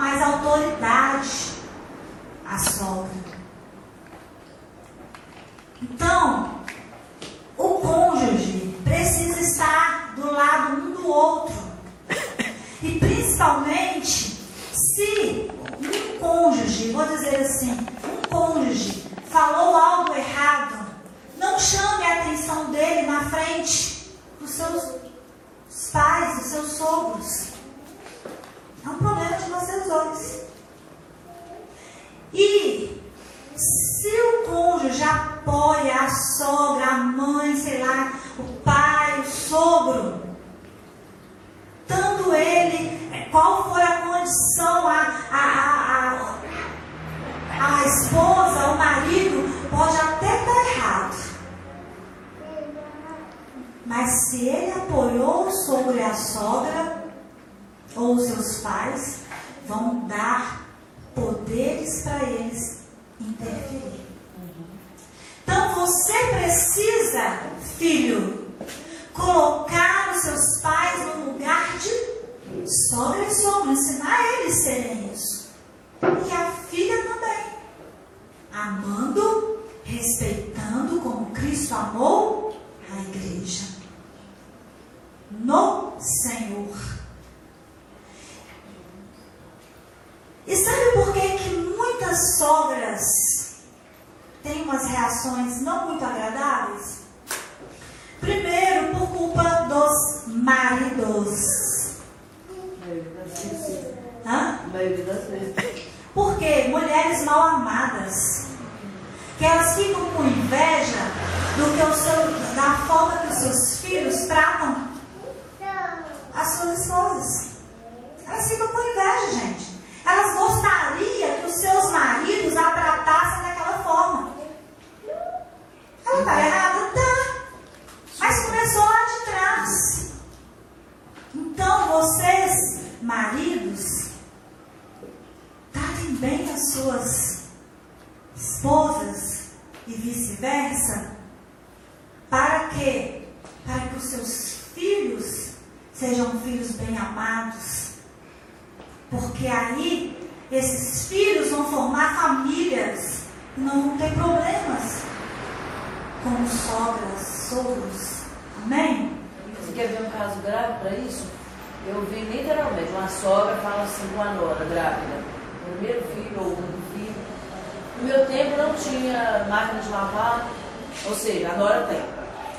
mais autoridade à sogra. Então, o cônjuge precisa estar do lado um do outro. E principalmente se um cônjuge, vou dizer assim, um cônjuge falou algo errado, não chame a atenção dele na frente dos seus pais, dos seus sogros. Problema de vocês dois. E se o cônjuge apoia a sogra, a mãe, sei lá, o pai, o sogro, tanto ele, qual for a condição, a, a, a, a, a esposa, o marido, pode até estar errado. Mas se ele apoiou o sogro e a sogra, ou os seus pais, vão dar poderes para eles interferir. Então você precisa, filho, vice-versa. Para quê? Para que os seus filhos sejam filhos bem amados porque aí esses filhos vão formar famílias e não vão ter problemas como sogras, sogros. Amém? Você quer ver um caso grave para isso? Eu vi literalmente uma sogra fala assim com a nora grávida, primeiro filho ou filho. No meu tempo não tinha máquina de lavar, ou seja, a nora tem.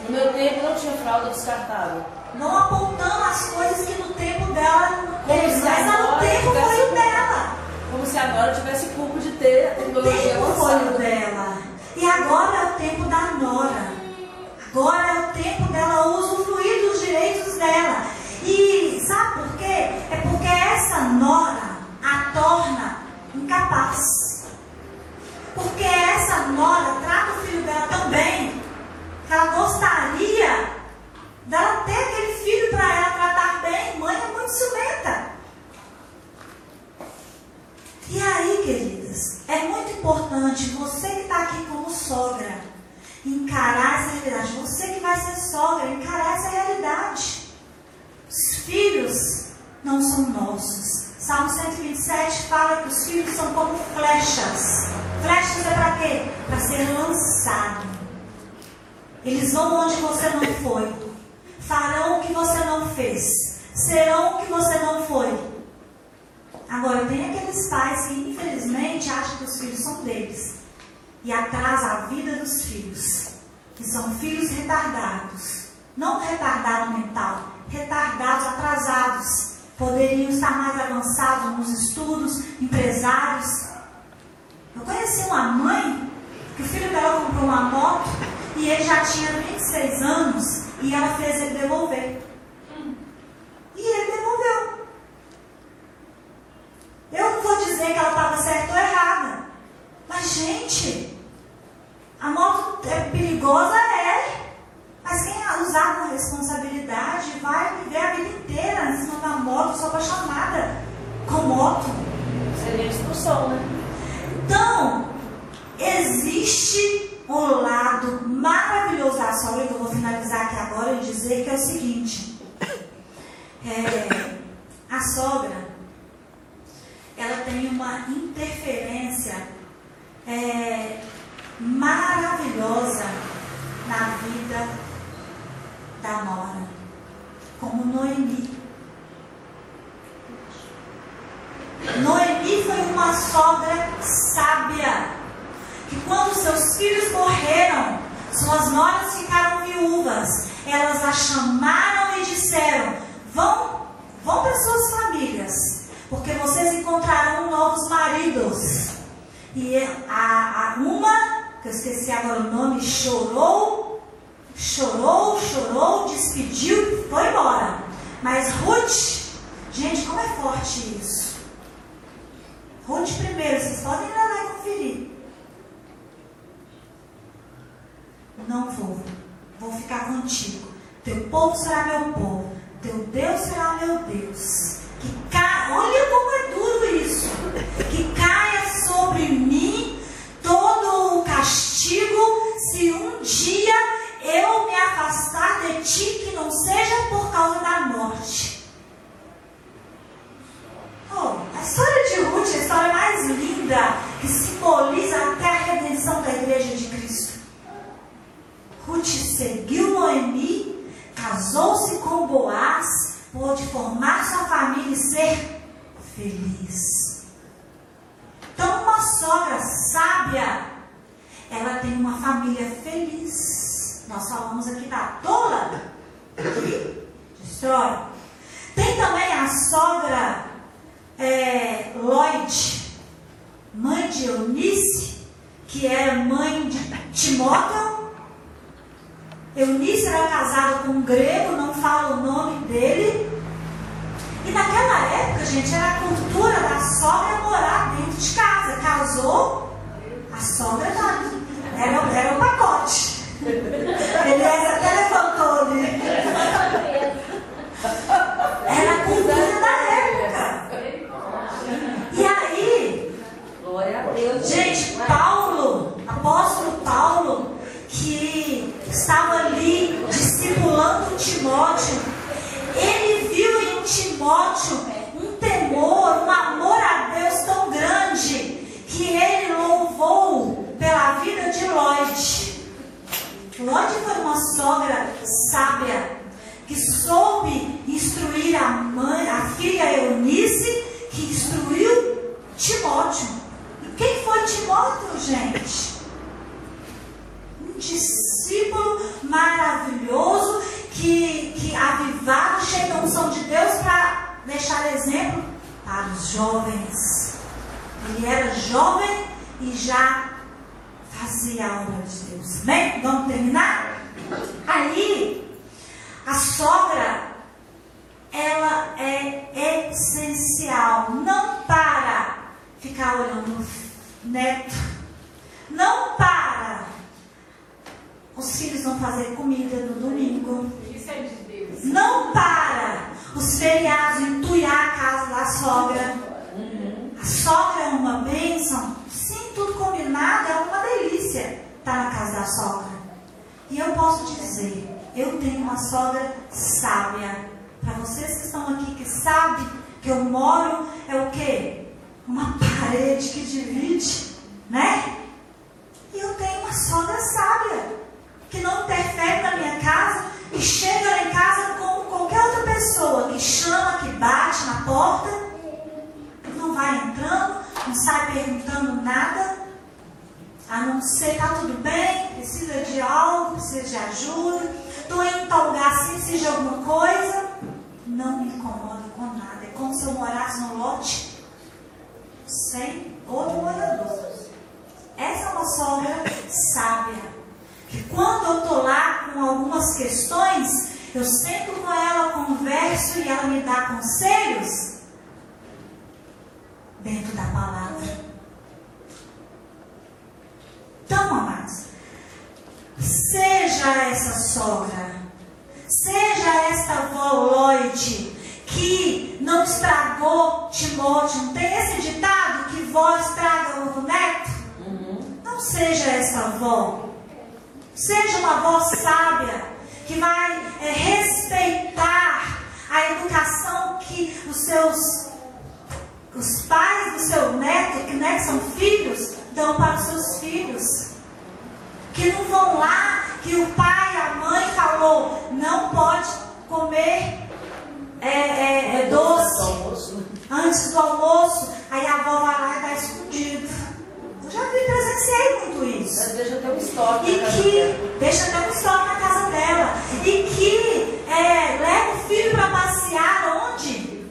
No meu tempo não tinha fralda descartável. Não apontando as coisas que no tempo dela teve, mas no tempo foi o dela. Como se agora tivesse culpa de ter a tecnologia O tempo foi o dela. E agora é o tempo da nora. Agora é o tempo dela usufruir dos direitos dela. E sabe por quê? É porque essa nora a torna incapaz. Porque essa nora trata o filho dela tão bem que ela gostaria dela ter aquele filho para ela tratar bem. Mãe é muito ciumenta. E aí, queridas, é muito importante você que está aqui como sogra encarar essa realidade. Você que vai ser sogra, encarar essa realidade. Os filhos não são nossos. Salmo 127 fala que os filhos são como flechas. Flechas é para quê? Para ser lançado. Eles vão onde você não foi farão o que você não fez, serão o que você não foi. Agora, tem aqueles pais que, infelizmente, acham que os filhos são deles e atrasa a vida dos filhos, que são filhos retardados. Não retardado mental, retardados, atrasados. Poderiam estar mais avançados nos estudos, empresários. Eu conheci uma mãe que o filho dela comprou uma moto e ele já tinha 26 anos e ela fez ele devolver. E ele devolveu. Eu não vou dizer que ela estava certa ou errada. Mas, gente, a moto é perigosa, é. Mas quem usar com responsabilidade vai viver a vida inteira em cima da moto, só apaixonada com moto. Seria instrução, né? Então, existe um lado maravilhoso da sogra, que eu vou finalizar aqui agora e dizer que é o seguinte. É, a sogra, ela tem uma interferência é, maravilhosa na vida da Nora, como Noemi. Noemi foi uma sogra sábia, que quando seus filhos morreram, suas noras ficaram viúvas. Elas a chamaram e disseram: Vão, vão para suas famílias, porque vocês encontrarão novos maridos. E a, a uma, que eu esqueci agora o nome, chorou, chorou, chorou, despediu, foi embora. Mas Ruth, gente, como é forte isso. Ruth primeiro, vocês podem ir lá e conferir. Não vou, vou ficar contigo. Teu povo será meu povo, teu Deus será meu Deus. Que ca... Olha como é duro isso. Que caia sobre mim todo o castigo se um dia eu me afastar de ti, que não seja por causa da morte. Oh, a história de Ruth é a história mais linda que simboliza até a redenção da igreja de Cristo. Ruth seguiu Noemi, casou-se com Boaz, pôde formar sua família e ser feliz. Então, uma sogra sábia, ela tem uma família feliz. Nós falamos aqui da tola destrói. Tem também a sogra é, Lloyd, mãe de Eunice, que era mãe de Timóteo. Eunice era casada com um grego, não fala o nome dele. E naquela época, gente, era a cultura da sogra morar dentro de casa. Casou, a sogra tá, era, era o pacote. Ele até levantou ali. Era a cultura da época. E aí, gente, Paulo, apóstolo Paulo, estava ali discipulando Timóteo, ele viu em Timóteo um temor, um amor a Deus tão grande que ele louvou pela vida de Lloyd. Lloyd foi uma sogra sábia que soube instruir a mãe, a filha Eunice, que instruiu Timóteo. E quem foi Timóteo, gente? Um discípulo maravilhoso que, que avivava, cheio da unção de Deus para deixar exemplo para os jovens. Ele era jovem e já fazia a obra de Deus. Bem, vamos terminar? Aí, a sogra, ela é essencial. Não para ficar olhando o neto. Não para. Os filhos vão fazer comida no domingo. Isso é de Deus. Não para. Os feriados, entulhar a casa da sogra. A sogra é uma bênção. Sim, tudo combinado, é uma delícia estar na casa da sogra. E eu posso dizer, eu tenho uma sogra sábia. Para vocês que estão aqui que sabem que eu moro, é o quê? Uma parede que divide, né? E eu tenho uma sogra sábia, que não interfere na minha casa, que chega lá em casa como qualquer outra pessoa, que chama, que bate na porta, não vai entrando, não sai perguntando nada, a não ser, tá tudo bem, precisa de algo, precisa de ajuda, estou indo tal lugar assim, precisa de alguma coisa, não me incomoda com nada, é como se eu morasse no lote sem outro morador. Essa é uma sogra sábia. Que quando eu estou lá com algumas questões, eu sento com ela, converso e ela me dá conselhos dentro da palavra. Então, amados, seja essa sogra, seja esta Lloyd, que não estragou Timóteo. Não tem esse ditado que vó estraga o neto? Não seja essa avó. Seja uma avó sábia, que vai é, respeitar a educação que os seus os pais do seu neto, que né, são filhos, dão para os seus filhos. Que não vão lá, que o pai, a mãe falou, não pode comer é, é, é doce antes do almoço. Aí a avó vai lá e dá escondido. Já vi, presenciei muito isso. Mas deixa até um estoque. E que deixa até um estoque na casa dela. E que é, leva o filho para passear onde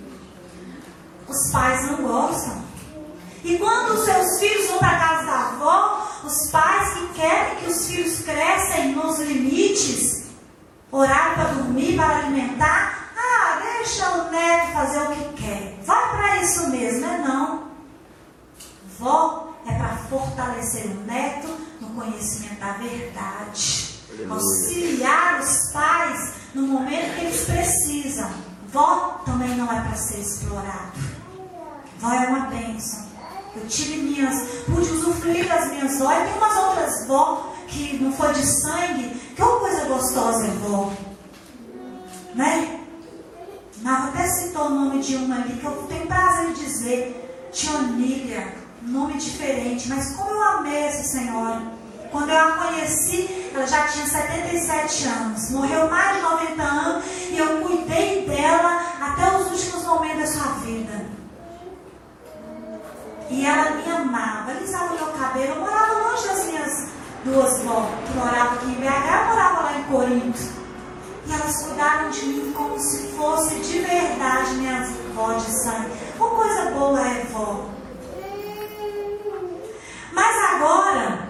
os pais não gostam. E quando os seus filhos vão para a casa da avó, os pais que querem que os filhos cresçam nos limites, horário para dormir, para alimentar, ah, deixa o neto fazer o que quer. Vai para isso mesmo, é não. Vó é para fortalecer o neto no conhecimento da verdade. Auxiliar os pais no momento que eles precisam. Vó também não é para ser explorado. Vó é uma bênção. Eu tive minhas, pude usufruir das minhas vó. E tem umas outras vó que não foi de sangue. Que coisa gostosa é vó. Né? Nava até citou o nome de uma ali que eu tenho prazer de dizer. Tia Onília, nome diferente. Mas como eu amei essa senhora. Quando eu a conheci, ela já tinha 77 anos. Morreu mais de 90 anos. E eu cuidei dela até os últimos momentos da sua vida. E ela me amava, alisava meu cabelo. Eu morava longe das minhas duas vó, que moravam aqui em BH, morava lá em Corinto. E elas cuidaram de mim como se fosse de verdade minhas vó de sangue. Uma coisa boa é vó. Mas agora,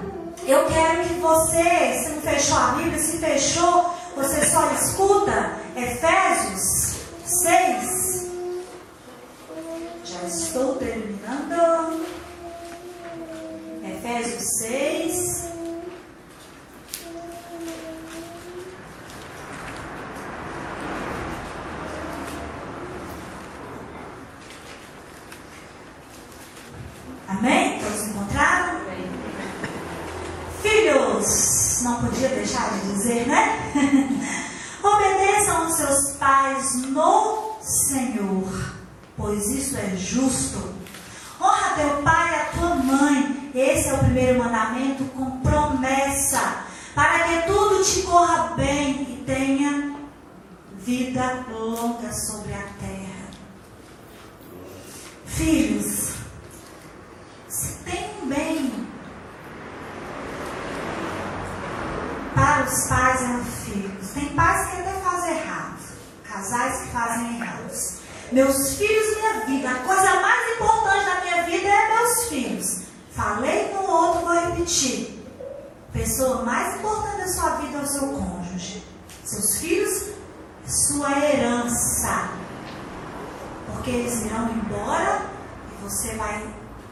eu quero que você, se não fechou a Bíblia, se fechou, você só escuta Efésios 6. Já estou terminando. Efésios 6. Amém? Todos encontraram? Filhos, não podia deixar de dizer, né? Obedeçam aos seus pais no Senhor, pois isso é justo. Honra teu pai e a tua mãe. Esse é o primeiro mandamento com promessa, para que tudo te corra bem e tenha vida longa sobre a terra. Filhos, se tem um bem para os pais e os filhos, tem pais que até fazem errado, casais que fazem errados. Meus filhos, minha vida, a coisa mais importante da minha vida é meus filhos. Falei no outro, vou repetir. Pessoa mais importante da sua vida é o seu cônjuge. Seus filhos, sua herança. Porque eles irão embora e você vai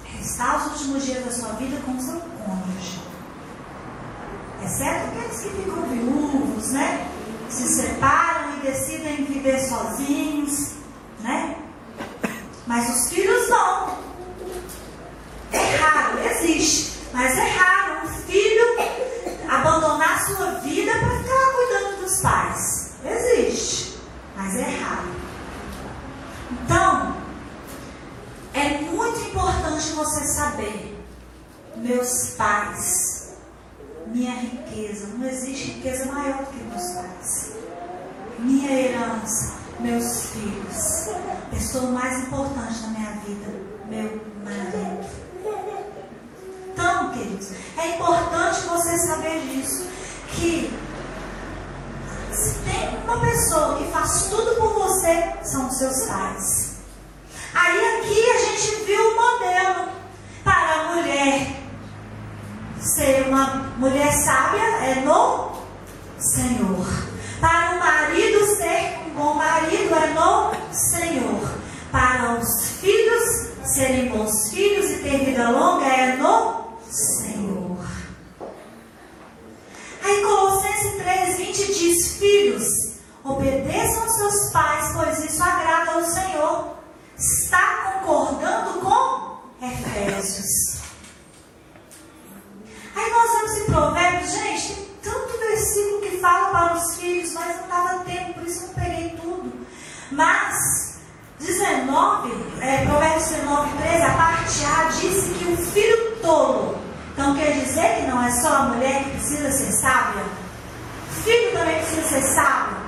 restar os últimos dias da sua vida com seu cônjuge. Exceto aqueles que ficam viúvos, né? Se separam e decidem viver sozinhos, né? Mas os filhos não. É raro, existe, mas é raro um filho abandonar sua vida para ficar cuidando dos pais. Existe, mas é raro. Então, é muito importante você saber, meus pais, minha riqueza, não existe riqueza maior do que meus pais. Minha herança, meus filhos. Pessoa mais importante na minha vida, meu marido. Então, queridos, é importante você saber disso. Que se tem uma pessoa que faz tudo por você, são os seus pais. Aí aqui a gente viu o modelo para a mulher ser uma mulher sábia é no Senhor. Para o marido ser um bom marido é no Senhor. Para os filhos serem bons filhos e ter vida longa é no Senhor. Aí Colossenses 3, 20 diz: Filhos, obedeçam aos seus pais, pois isso agrada ao Senhor. Está concordando com Efésios. os filhos, mas não estava tempo, por isso eu peguei tudo. Mas 19, é, Provérbios 19, 13, a parte A disse que o filho tolo, então quer dizer que não é só a mulher que precisa ser sábia? O filho também precisa ser sábio.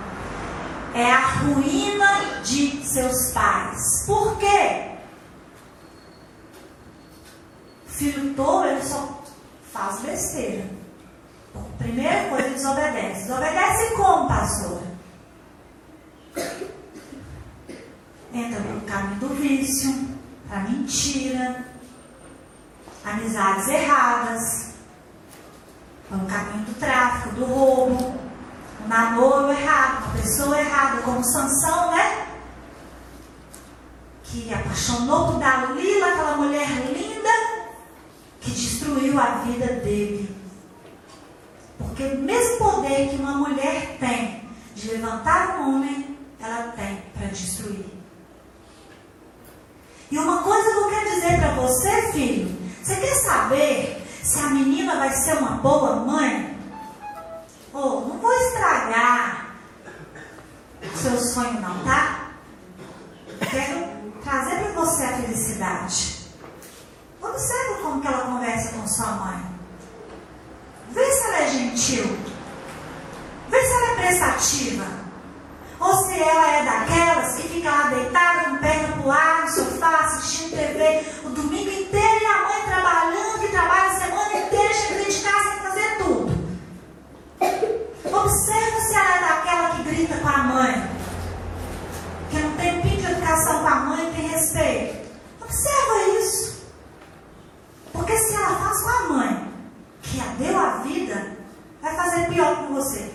É a ruína de seus pais. Por quê? O filho tolo, ele só faz besteira. Primeira coisa, desobedece. Desobedece como, pastor? Entra no caminho do vício, a mentira, amizades erradas, no caminho do tráfico, do roubo, o namoro errado, uma pessoa errada, como Sansão, né? Que apaixonou por Dalila, aquela mulher linda, que destruiu a vida dele. O mesmo poder que uma mulher tem de levantar um homem, ela tem para destruir. E uma coisa que eu quero dizer para você, filho, você quer saber se a menina vai ser uma boa mãe? Oh, não vou estragar o seu sonho não, tá? Quero trazer para você a felicidade. Observa como que ela conversa com sua mãe. Gentil. Vê se ela é prestativa. Ou se ela é daquelas que fica lá deitada, com perna pro ar, no sofá, assistindo TV o domingo inteiro e a mãe trabalhando, que trabalha a semana inteira, chega dentro de casa sem fazer tudo. Observa se ela é daquela que grita com a mãe. Que não tem pinto de educação com a mãe, tem respeito. Observa isso. Porque se ela faz com a mãe, que a deu a vida, pior com você.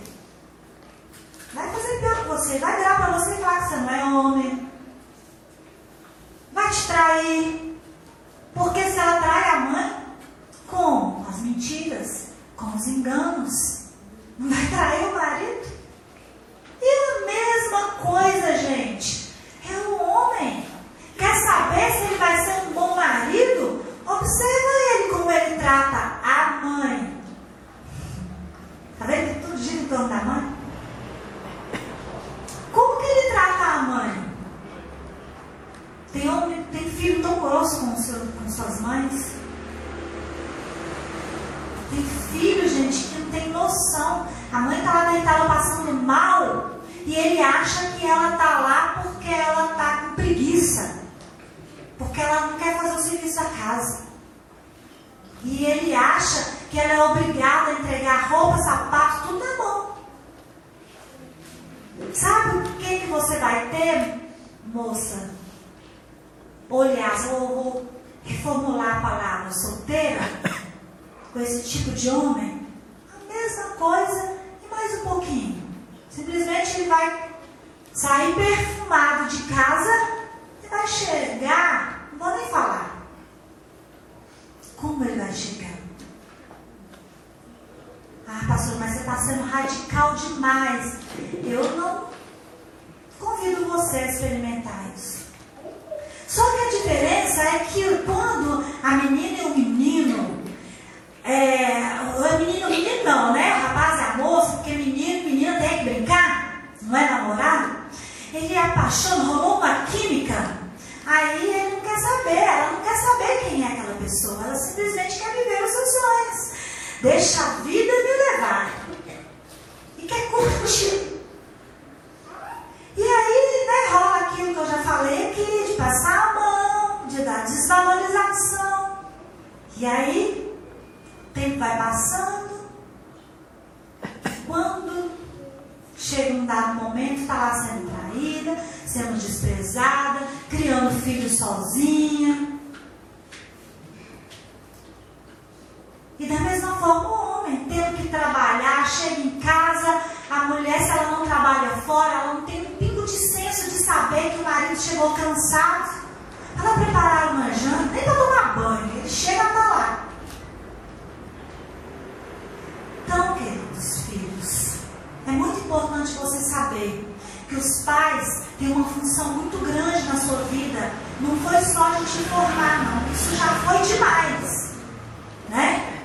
Vai fazer pior com você. Vai virar para você e falar que você não é homem. Vai te trair. Porque se ela trai a mãe, com as mentiras, com os enganos, não vai trair o marido. E a mesma coisa, gente, é o homem. Quer saber se ele vai ser um bom marido? Observa ele como ele trata a mãe. Está vendo torno da mãe? Como que ele trata a mãe? Tem, homem, tem filho tão grosso com, seu, com suas mães. Tem filho, gente, que não tem noção. A mãe está lá deitada passando mal e ele acha que ela está lá porque ela está com preguiça. Porque ela não quer fazer o serviço da casa. E ele acha que ela é obrigada a entregar roupa, sapato, tudo na mão. Sabe o que, que você vai ter, moça? Olhar, vou, vou reformular a palavra solteira com esse tipo de homem. A mesma coisa e mais um pouquinho. Simplesmente ele vai sair perfumado de casa e vai chegar, não vou nem falar. Como ele vai chegar? Ah, pastor, mas você está sendo radical demais. Eu não convido você a experimentar isso. Só que a diferença é que quando a menina e o menino, é, o menino o menino não, né? O rapaz e a moça, porque menino e menina tem que brincar, não é namorado? Ele apaixona, rolou uma química. Aí ele não quer saber, ela não quer saber quem é aquela pessoa, ela simplesmente quer viver os seus sonhos. Deixa a vida a gente informar, não. Isso já foi demais. Né?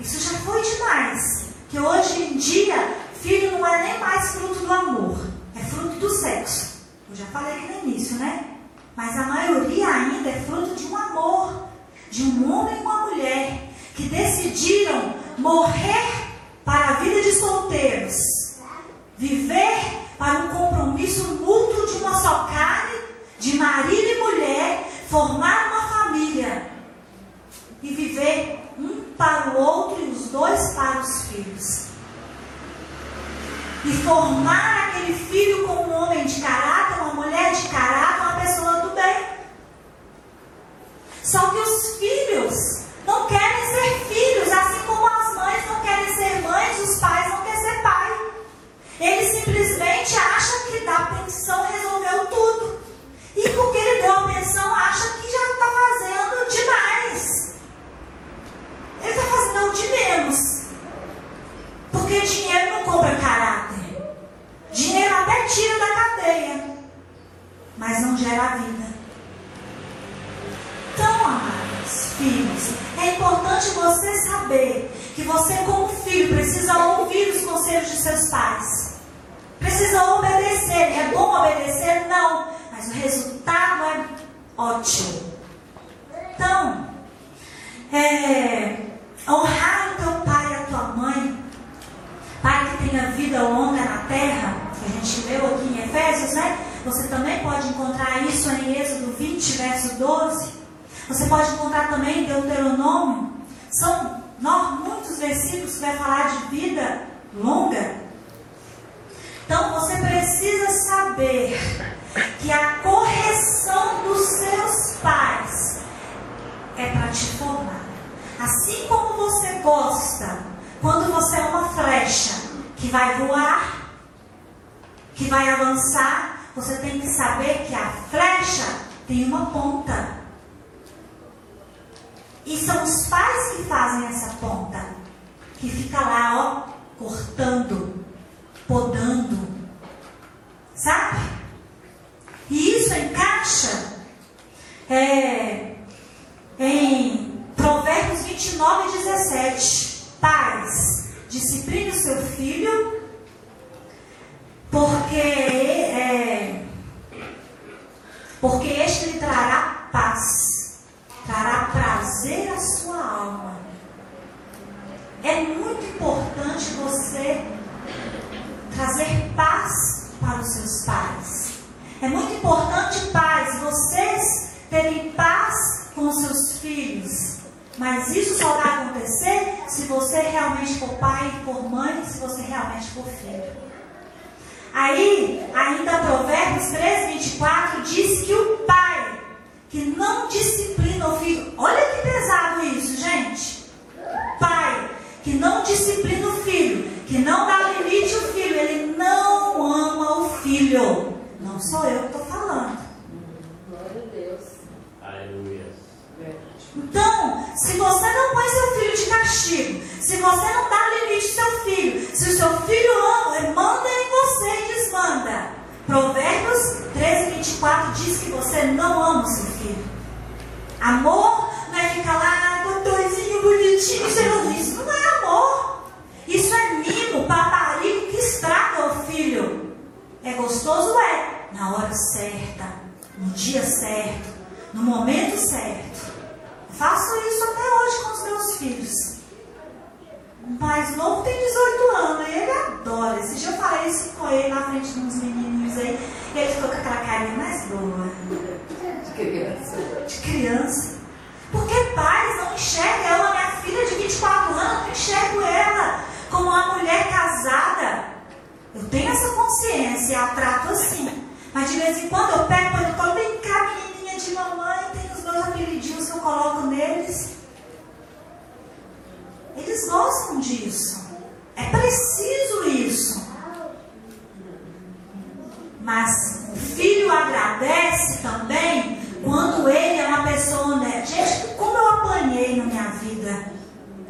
Isso já foi demais. Que hoje em dia, filho não é nem mais fruto do amor, é fruto do sexo. Eu já falei aqui no início, né? Mas a maioria ainda é fruto de um amor, de um homem e uma mulher que decidiu decidiram morrer para a vida de solteiros, viver para um compromisso mútuo de uma só carne, de marido e mulher, formar uma família e viver um para o outro e os dois para os filhos. E formar aquele filho com um homem de caráter, uma mulher de caráter, uma pessoa do bem. Só que os filhos não querem ser filhos, assim como as mães não querem ser mães, os pais não querem ser pai. Ele simplesmente acha que dá pensão resolveu tudo. E porque ele deu a pensão, acha que já está fazendo demais. Ele está fazendo o de menos. Porque dinheiro não compra caráter. Dinheiro até tira da cadeia. Mas não gera vida. Então, amados, filhos, é importante você saber que você, como filho, precisa ouvir os conselhos de seus pais. Precisa obedecer. É bom obedecer? Não. Mas o resultado é ótimo. Então, é, honrar o teu pai e a tua mãe, para que tenha vida longa na terra, que a gente leu aqui em Efésios, né? Você também pode encontrar isso em Êxodo 20, verso 12. Você pode encontrar também em Deuteronômio. São muitos versículos que vai falar de vida longa. Então você precisa saber que a correção dos seus pais é para te formar. Assim como você gosta, quando você é uma flecha que vai voar, que vai avançar, você tem que saber que a flecha tem uma ponta. E são os pais que fazem essa ponta, que fica lá, ó, cortando, podando, sabe? E isso encaixa é, em Provérbios 29 e 17. Pais, discipline o seu filho, porque é, porque este lhe trará paz, trará prazer à sua alma. É muito importante você trazer paz para os seus pais. É muito importante, pais, vocês terem paz com os seus filhos. Mas isso só vai acontecer se você realmente for pai, for mãe, se você realmente for filho. Aí, ainda Provérbios 13, 24 diz que o pai que não disciplina o filho, olha que pesado isso, gente. Pai que não disciplina o filho, que não dá limite ao filho, filho. Não sou eu que estou falando. Glória a Deus. Aleluia. Então, se você não põe seu filho de castigo, se você não dá limite ao seu filho, se o seu filho ama, manda em você e desmanda. Provérbios 13, 24 diz que você não ama o seu filho. Amor não é ficar lá, doutorzinho bonitinho, isso não é amor. Isso é mimo, paparico que estraga o filho. É gostoso? É. Na hora certa, no dia certo, no momento certo. Faço isso até hoje com os meus filhos. O mais novo tem 18 anos e ele adora. Esse dia eu falei isso com ele na frente de uns menininhos aí. E ele ficou com aquela carinha mais boa. De criança. De criança. Porque pais não enxergam ela, minha filha de 24 anos, eu enxergo ela como uma mulher casada. Eu tenho essa consciência, eu a trato assim. Mas de vez em quando eu pego, quando eu falo, vem cá, menininha de mamãe, tem os meus apelidinhos que eu coloco neles. Eles gostam disso. É preciso isso. Mas o filho agradece também quando ele é uma pessoa honesta. Gente, como eu apanhei na minha vida.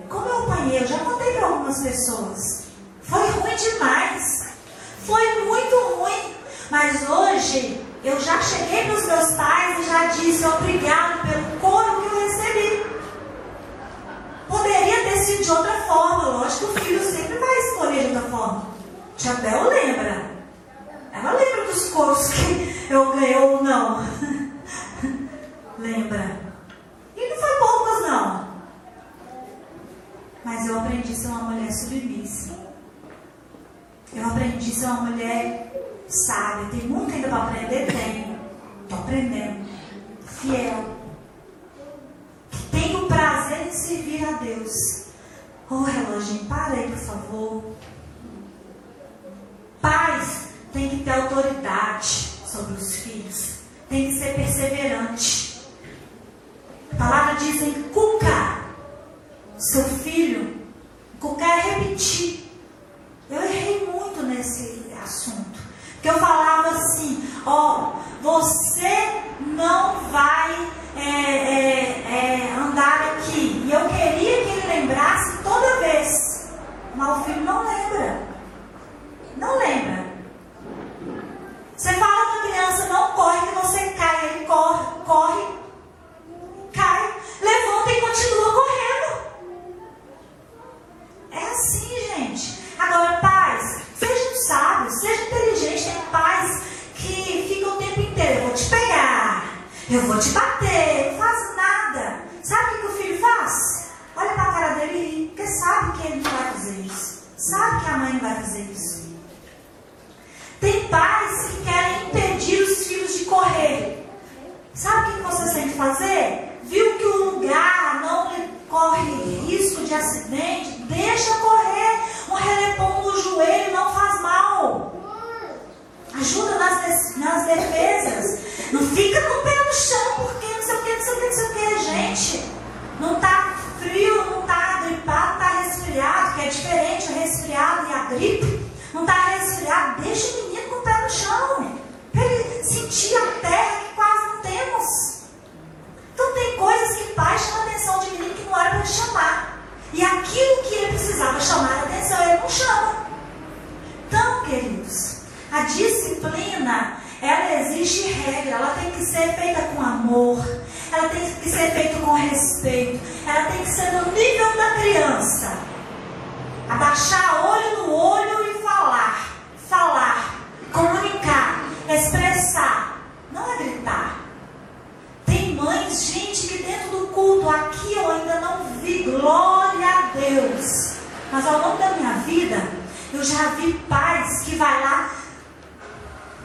Como eu apanhei, eu já contei para algumas pessoas. Foi ruim demais. Foi muito ruim. Mas hoje eu já cheguei para os meus pais e já disse obrigado pelo coro que eu recebi. Poderia ter sido de outra forma, lógico que o filho sempre vai escolher de outra forma. Tia Bel lembra. Ela lembra dos coros que eu ganhei ou não. a ser uma mulher submissa. Eu aprendi a ser uma mulher sábia. Tem muito ainda para aprender? Tenho. Estou aprendendo. Fiel. Que tenho prazer em servir a Deus. Oh, relógio, para aí, por favor. Pais têm que ter autoridade sobre os filhos. Tem que ser perseverante. A palavra diz em cuca. Seu filho. Cuca é repetir. Eu errei muito nesse assunto. Porque eu falava assim, ó, você não vai é, é, é, andar aqui. E eu queria que ele lembrasse toda vez. Mas o filho não lembra. Não lembra. Você fala com a criança, não corre que você cai. Ele corre, corre, cai, levanta e continua correndo. É assim, gente. Agora, pais, sejam sábios, sejam inteligentes. Tem pais que ficam o tempo inteiro. Eu vou te pegar, eu vou te bater, não faz nada. Sabe o que o filho faz? Olha para a cara dele e ri, porque sabe que ele não vai fazer isso. Sabe que a mãe não vai fazer isso. Tem pais que querem impedir os filhos de correr. Sabe o que você tem que fazer? Viu que o lugar não corre risco de acidente? Deixa correr. Um relepão no joelho não faz mal. Ajuda nas, nas defesas. Não fica com o pé no chão, porque não sei o que, não sei o que, não sei o que, gente. Não está frio, não está gripado, está resfriado, que é diferente o resfriado e a gripe. Não está resfriado, deixa o menino com o pé no chão. Para ele sentir a terra que quase não temos. Então tem coisas que pai chama a atenção de menino que não era para ele chamar. E aquilo que ele precisava chamar a atenção, ele não chama. Então, queridos, a disciplina, ela existe regra, ela tem que ser feita com amor, ela tem que ser feita com respeito, ela tem que ser no nível da criança. Abaixar olho no olho e falar, falar, comunicar, expressar, não é gritar. Tem mães, gente, que dentro do culto, aqui eu ainda não vi, glória a Deus. Mas ao longo da minha vida, eu já vi pais que vai lá,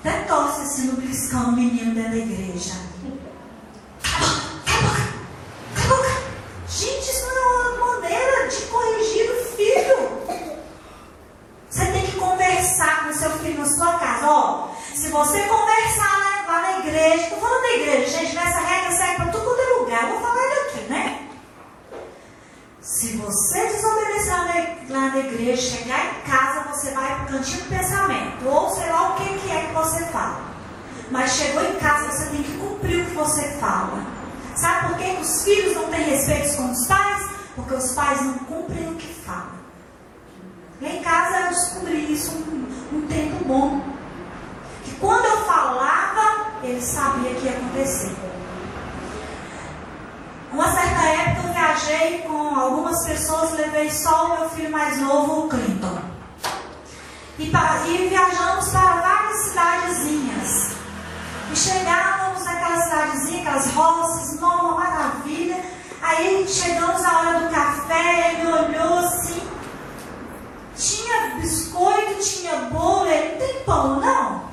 até torce assim no piscão o menino dentro da igreja. Gente, isso não é uma maneira de corrigir o filho. Você tem que conversar com seu filho na sua casa. Ó, se você conversar lá, lá na igreja, estou falando da igreja, gente, nessa regra serve para quanto é lugar. Vou falar ele aqui, né? Se você desobedecer lá na, igreja, chegar em casa, você vai para o cantinho do pensamento. Ou sei lá o que, que é que você fala. Mas chegou em casa, você tem que cumprir o que você fala. Sabe por que os filhos não têm respeito com os pais? Porque os pais não cumprem o que falam. Lá em casa eu descobri isso um, um tempo bom. Que quando eu falava, ele sabia que ia acontecer. Uma certa época eu viajei com algumas pessoas, levei só o meu filho mais novo, o Clinton. E, e viajamos para várias cidadezinhas. E chegávamos naquela cidadezinha, aquelas roças, uma maravilha. Aí chegamos na hora do café, ele olhou assim. Tinha biscoito, tinha bolo, ele não tem pão, não.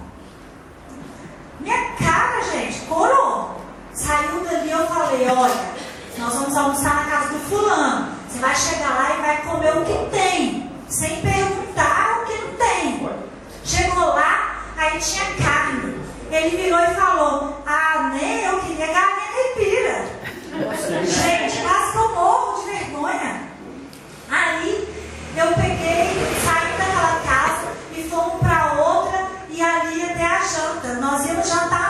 Minha cara, gente, corou. Saiu dali, eu falei, olha, nós vamos almoçar na casa do fulano. Você vai chegar lá e vai comer o que tem, sem perguntar o que não tem. Chegou lá, aí tinha carne. Ele virou e falou: Ah, nem eu queria galinha caipira. Gente, quase que eu morro de vergonha. Aí eu peguei, saí daquela casa e fomos para outra e ali ter a janta. Nós íamos jantar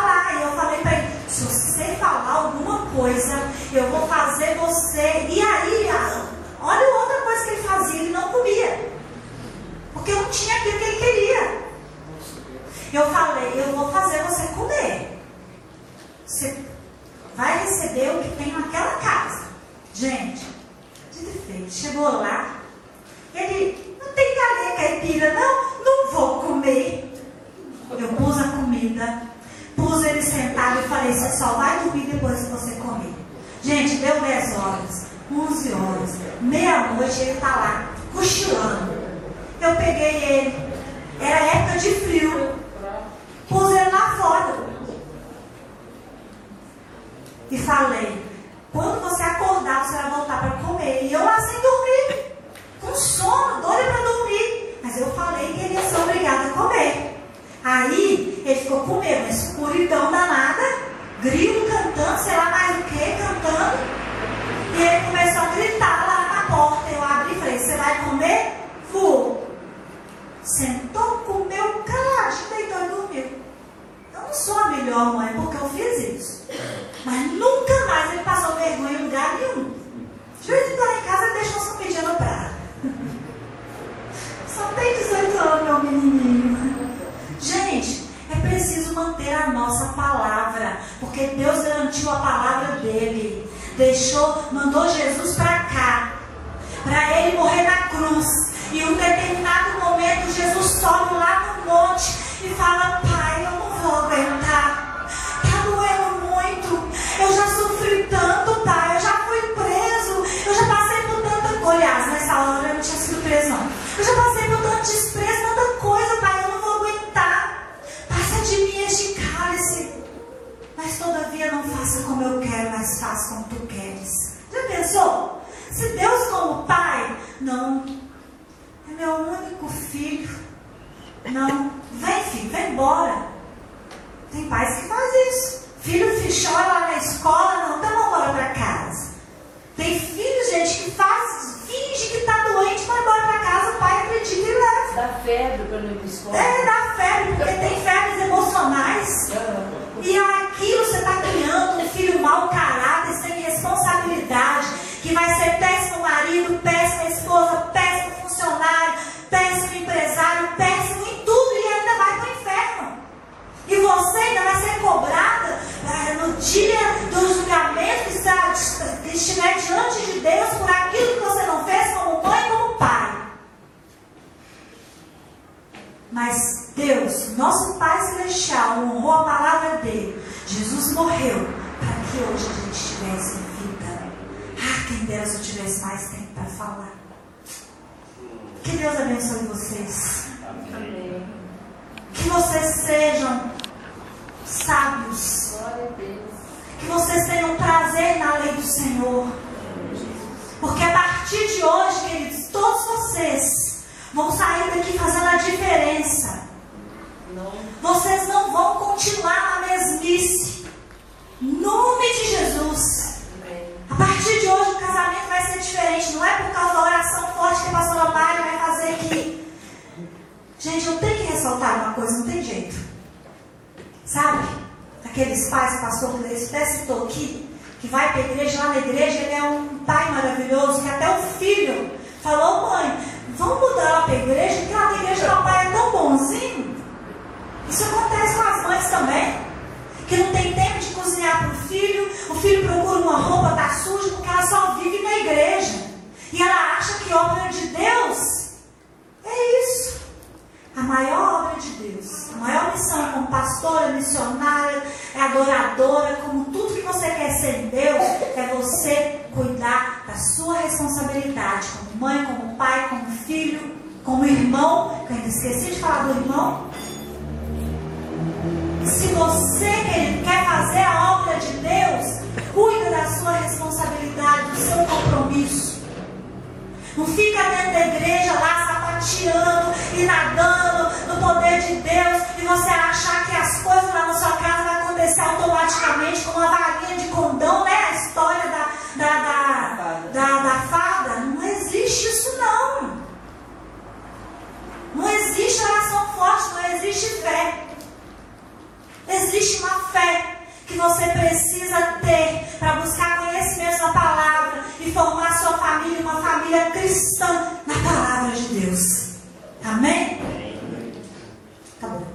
eu vou fazer você. E aí, olha outra coisa que ele fazia: ele não comia. Porque não tinha aquilo que ele queria. Eu falei, eu vou fazer você comer. Você vai receber o que tem naquela casa. Gente, de feito, chegou lá, ele não tem galinha caipira, não, não vou comer. Eu pus a comida, pus ele sentado e falei, você só vai dormir depois que você comer. Gente, deu 10 horas, 11 horas, meia-noite, ele está lá cochilando. Eu peguei ele. Era época de frio. Pus ele lá fora. E falei, quando você acordar, você vai voltar para comer. E eu lá sem dormir. Com sono, doida para dormir. Como eu quero, mas faça como tu queres. Já pensou? Se Deus, como Pai, não. É meu único filho. Não. Vem, filho, vem embora. Tem pais que fazem isso. Filho chora lá na escola, não, então vamos embora para casa. Tem filho, gente, que faz, finge que está doente, vai embora para casa, o pai acredita e leva. Dá febre para não escola. É, dá febre, porque tem febres emocionais. E aquilo você está criando um filho mau caráter, sem responsabilidade, que vai ser péssimo marido, péssima esposa, péssimo funcionário, péssimo empresário, péssimo em tudo e ainda vai para o inferno. E você ainda vai ser cobrada ah, no dia do julgamento que, que estiver diante de Deus por aquilo que você não fez como mãe e como pai. Mas Deus, nosso Pai Celestial, honrou a palavra dele. Jesus morreu para que hoje a gente tivesse vida. Ah, quem dera se eu tivesse mais tempo para falar. Que Deus abençoe vocês. Amém. Que vocês sejam sábios. Que vocês tenham prazer na lei do Senhor. Porque a partir de hoje, queridos, todos vocês vão sair daqui fazendo a diferença. Vocês não vão continuar na mesmice. Nome de Jesus. A partir de hoje o casamento vai ser diferente. Não é por causa da oração forte que a pastora Mari vai fazer aqui. Gente, eu tenho que ressaltar uma coisa, não tem jeito. Sabe? Aqueles pais, pastor Gleice até citou aqui, que vai para a igreja, lá na igreja, ele é um pai maravilhoso, que até o filho falou, mãe, vamos mudar lá para a igreja, porque lá na igreja o pai é tão bonzinho. Isso acontece com as mães também. Que não tem tempo de cozinhar para o filho, o filho procura uma roupa, está suja, porque ela só vive na igreja. E ela acha que obra de Deus é isso. A maior Deus, a maior missão como pastora, missionária, é adoradora, como tudo que você quer ser em Deus, é você cuidar da sua responsabilidade como mãe, como pai, como filho, como irmão. Que eu ainda esqueci de falar do irmão. Se você quer fazer a obra de Deus, cuida da sua responsabilidade, do seu compromisso. Não fica dentro da igreja lá sapateando e nadando no poder de Deus e você achar que as coisas lá na sua casa vão acontecer automaticamente com uma varinha de condão, né? A história da, da, da, da, da fada. Não existe isso não. Não existe oração forte, não existe fé. Existe uma fé que você precisa ter para buscar essa mesma palavra e formar sua família uma família cristã na palavra de Deus. Amém? Tá bom.